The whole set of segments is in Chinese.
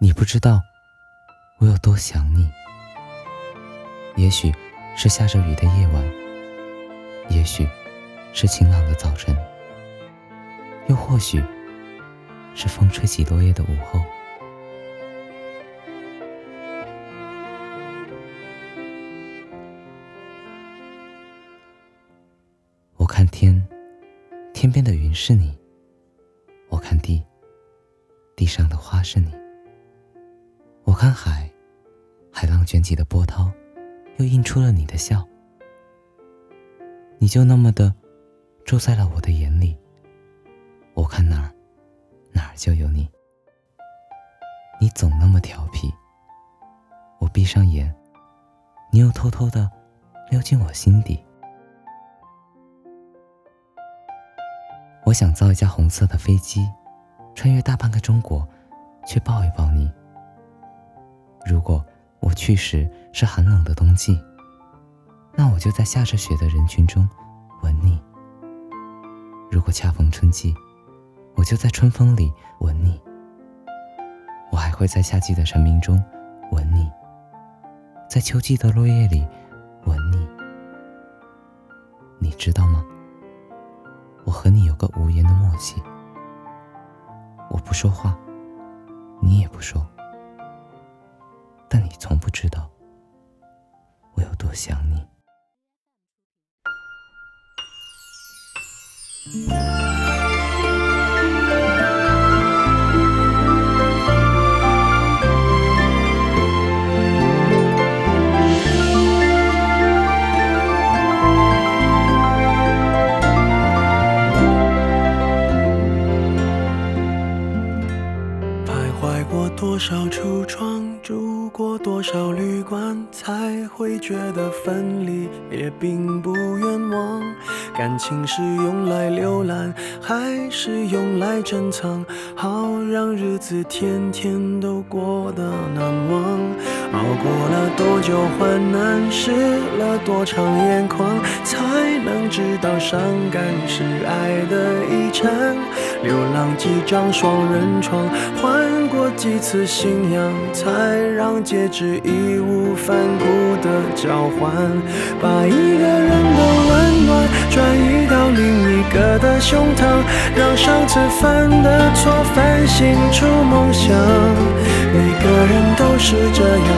你不知道我有多想你。也许是下着雨的夜晚，也许是晴朗的早晨，又或许是风吹起落叶的午后。我看天，天边的云是你；我看地，地上的花是你。看海，海浪卷起的波涛，又映出了你的笑。你就那么的住在了我的眼里。我看哪儿，哪儿就有你。你总那么调皮。我闭上眼，你又偷偷的溜进我心底。我想造一架红色的飞机，穿越大半个中国，去抱一抱你。如果我去时是寒冷的冬季，那我就在下着雪的人群中吻你；如果恰逢春季，我就在春风里吻你。我还会在夏季的蝉鸣中吻你，在秋季的落叶里吻你。你知道吗？我和你有个无言的默契，我不说话，你也不说。但你从不知道我有多想你。多少旅馆，才会觉得分离也并不冤枉。感情是用来浏览，还是用来珍藏？好让日子天天都过得难忘。熬过了多久患难，湿了多长眼眶，才能知道伤感是爱的遗产。流浪几张双人床，换过几次信仰，才让戒指义无反顾的交换。把一个人的温暖转移到另一个的胸膛，让上次犯的错反省出梦想。每个人都是这样，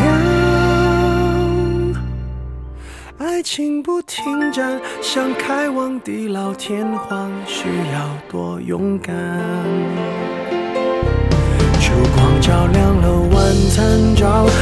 爱情不停站，想开往地老天荒，需要多勇敢。烛光照亮了晚餐，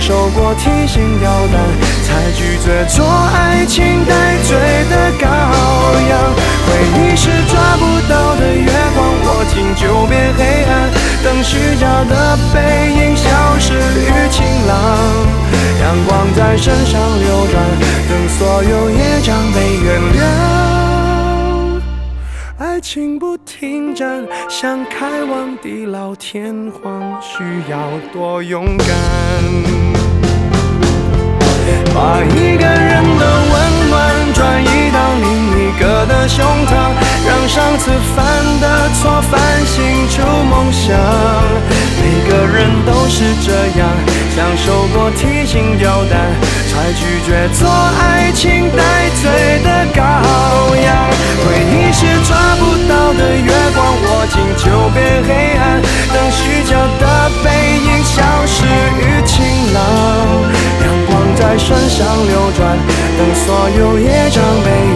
受过提心吊胆，才拒绝做爱情带罪的羔羊。回忆是抓不到的月光，握紧就变黑暗。等虚假的背影消失于晴朗，阳光在身上流转，等所有业障被原谅。爱情不停站，想开往地老天荒，需要多勇敢。次犯的错反省出梦想每个人都是这样享受过提心吊胆才拒绝做爱情待罪的羔羊回忆是抓不到的月光握紧就变黑暗等虚假的背影消失于晴朗。阳光在身上流转等所有业障被